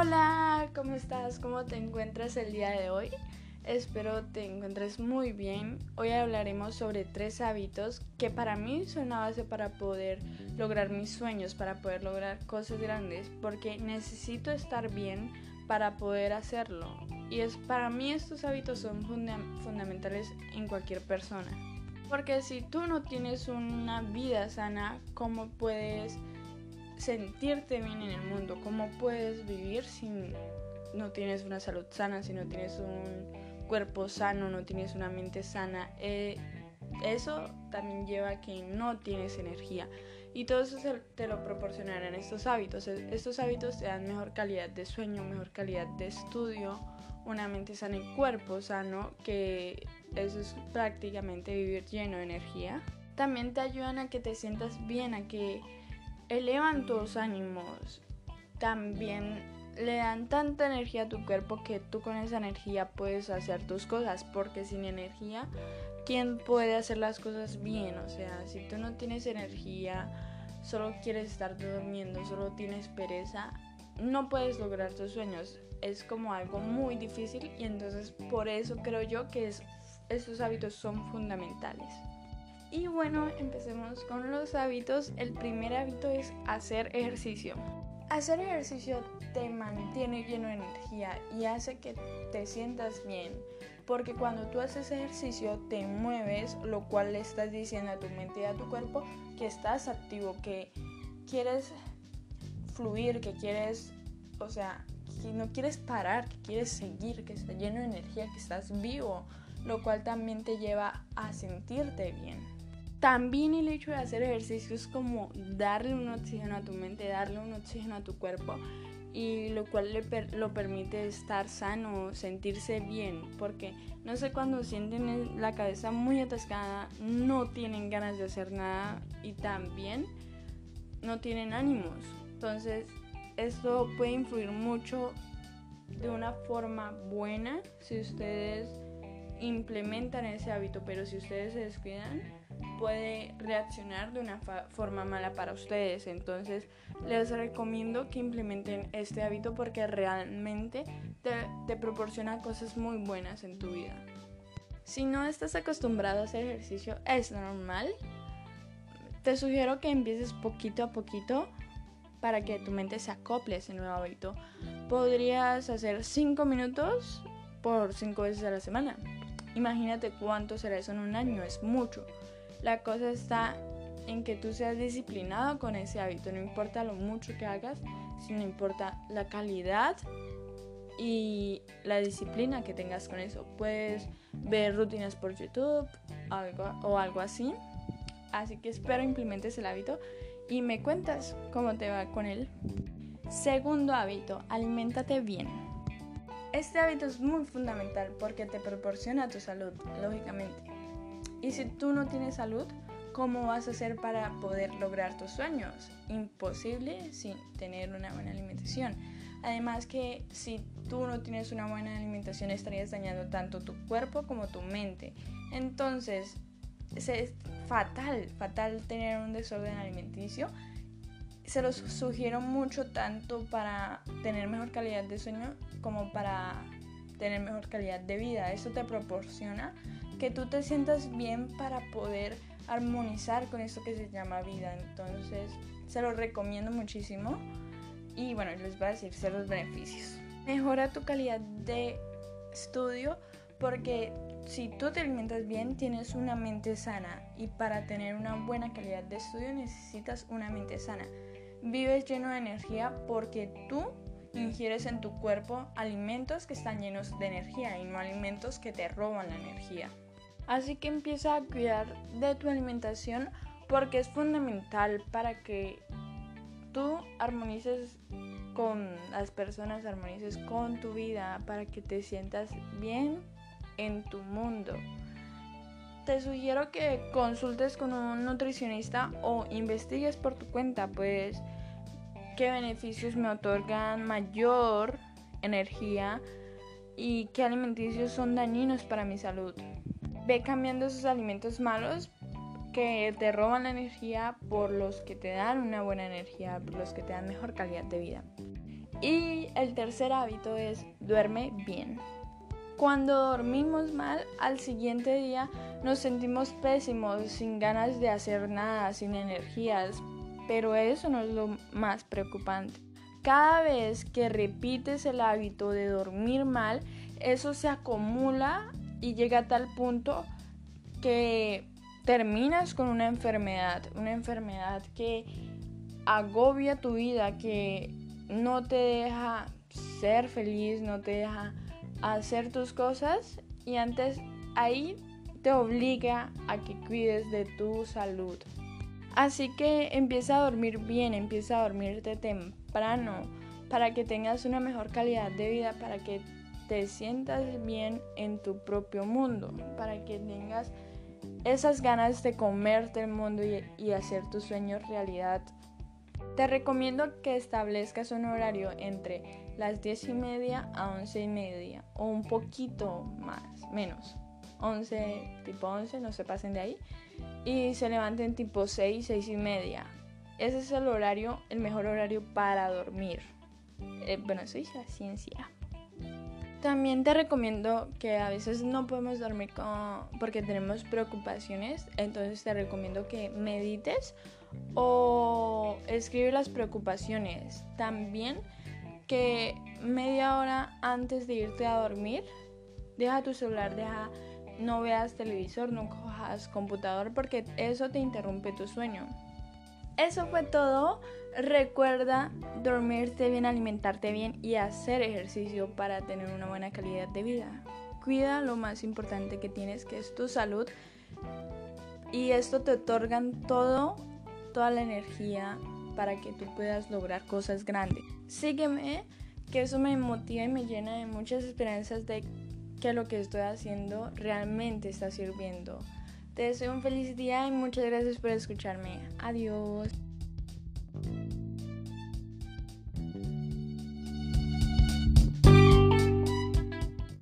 Hola, ¿cómo estás? ¿Cómo te encuentras el día de hoy? Espero te encuentres muy bien. Hoy hablaremos sobre tres hábitos que para mí son la base para poder lograr mis sueños, para poder lograr cosas grandes, porque necesito estar bien para poder hacerlo. Y es para mí estos hábitos son fundamentales en cualquier persona. Porque si tú no tienes una vida sana, ¿cómo puedes sentirte bien en el mundo? ¿Cómo puedes vivir si no tienes una salud sana, si no tienes un cuerpo sano, no tienes una mente sana? Eh, eso también lleva a que no tienes energía. Y todo eso te lo proporcionarán estos hábitos. E, estos hábitos te dan mejor calidad de sueño, mejor calidad de estudio, una mente sana y cuerpo sano, que eso es prácticamente vivir lleno de energía. También te ayudan a que te sientas bien, a que elevan tus ánimos, también le dan tanta energía a tu cuerpo que tú con esa energía puedes hacer tus cosas, porque sin energía, ¿quién puede hacer las cosas bien? O sea, si tú no tienes energía, solo quieres estar durmiendo, solo tienes pereza, no puedes lograr tus sueños. Es como algo muy difícil y entonces por eso creo yo que es, estos hábitos son fundamentales. Y bueno, empecemos con los hábitos. El primer hábito es hacer ejercicio. Hacer ejercicio te mantiene lleno de energía y hace que te sientas bien. Porque cuando tú haces ejercicio te mueves, lo cual le estás diciendo a tu mente y a tu cuerpo que estás activo, que quieres fluir, que quieres, o sea, que no quieres parar, que quieres seguir, que estás lleno de energía, que estás vivo, lo cual también te lleva a sentirte bien. También el hecho de hacer ejercicio es como darle un oxígeno a tu mente, darle un oxígeno a tu cuerpo y lo cual le lo permite estar sano, sentirse bien, porque no sé cuando sienten la cabeza muy atascada, no tienen ganas de hacer nada y también no tienen ánimos. Entonces, esto puede influir mucho de una forma buena si ustedes implementan ese hábito, pero si ustedes se descuidan, puede reaccionar de una forma mala para ustedes. Entonces les recomiendo que implementen este hábito porque realmente te, te, proporciona cosas muy buenas en tu vida. Si no estás acostumbrado a hacer ejercicio, es normal. Te sugiero que empieces poquito a poquito para que tu mente se acople a ese nuevo hábito. Podrías hacer 5 minutos por 5 veces a la semana. Imagínate cuánto será eso en un año, es mucho. La cosa está en que tú seas disciplinado con ese hábito, no importa lo mucho que hagas, sino importa la calidad y la disciplina que tengas con eso. Puedes ver rutinas por YouTube algo, o algo así. Así que espero implementes el hábito y me cuentas cómo te va con él. Segundo hábito, aliméntate bien. Este hábito es muy fundamental porque te proporciona tu salud, lógicamente. Y si tú no tienes salud, ¿cómo vas a hacer para poder lograr tus sueños? Imposible sin tener una buena alimentación. Además que si tú no tienes una buena alimentación estarías dañando tanto tu cuerpo como tu mente. Entonces es fatal, fatal tener un desorden alimenticio. Se los sugiero mucho tanto para tener mejor calidad de sueño como para tener mejor calidad de vida. Eso te proporciona que tú te sientas bien para poder armonizar con eso que se llama vida. Entonces, se lo recomiendo muchísimo. Y bueno, les voy a decir los beneficios. Mejora tu calidad de estudio porque si tú te alimentas bien tienes una mente sana y para tener una buena calidad de estudio necesitas una mente sana. Vives lleno de energía porque tú ingieres en tu cuerpo alimentos que están llenos de energía y no alimentos que te roban la energía. Así que empieza a cuidar de tu alimentación porque es fundamental para que tú armonices con las personas, armonices con tu vida, para que te sientas bien en tu mundo. Te sugiero que consultes con un nutricionista o investigues por tu cuenta, pues qué beneficios me otorgan mayor energía y qué alimenticios son dañinos para mi salud. Ve cambiando esos alimentos malos que te roban la energía por los que te dan una buena energía, por los que te dan mejor calidad de vida. Y el tercer hábito es duerme bien. Cuando dormimos mal, al siguiente día nos sentimos pésimos, sin ganas de hacer nada, sin energías, pero eso no es lo más preocupante. Cada vez que repites el hábito de dormir mal, eso se acumula y llega a tal punto que terminas con una enfermedad, una enfermedad que agobia tu vida, que no te deja ser feliz, no te deja hacer tus cosas y antes ahí te obliga a que cuides de tu salud. Así que empieza a dormir bien, empieza a dormirte temprano para que tengas una mejor calidad de vida, para que te sientas bien en tu propio mundo, para que tengas esas ganas de comerte el mundo y, hacer tus sueños realidad. Te recomiendo que establezcas un horario entre las 10 y media a 11 y media o un poquito más, menos. 11, tipo 11, no se pasen de ahí. Y se levanten tipo 6, 6 y media. Ese es el horario, el mejor horario para dormir. Eh, bueno, eso es la ciencia. También te recomiendo que a veces no podemos dormir porque tenemos preocupaciones, entonces te recomiendo que medites o escribe las preocupaciones. También que media hora antes de irte a dormir, deja tu celular, deja, no veas televisor, no cojas computador porque eso te interrumpe tu sueño. Eso fue todo. Recuerda dormirte bien, alimentarte bien y hacer ejercicio para tener una buena calidad de vida. Cuida lo más importante que tienes, que es tu salud. Y esto te otorgan todo, toda la energía para que tú puedas lograr cosas grandes. Sígueme, que eso me motiva y me llena de muchas esperanzas de que lo que estoy haciendo realmente está sirviendo. Te deseo un feliz día y muchas gracias por escucharme. Adiós.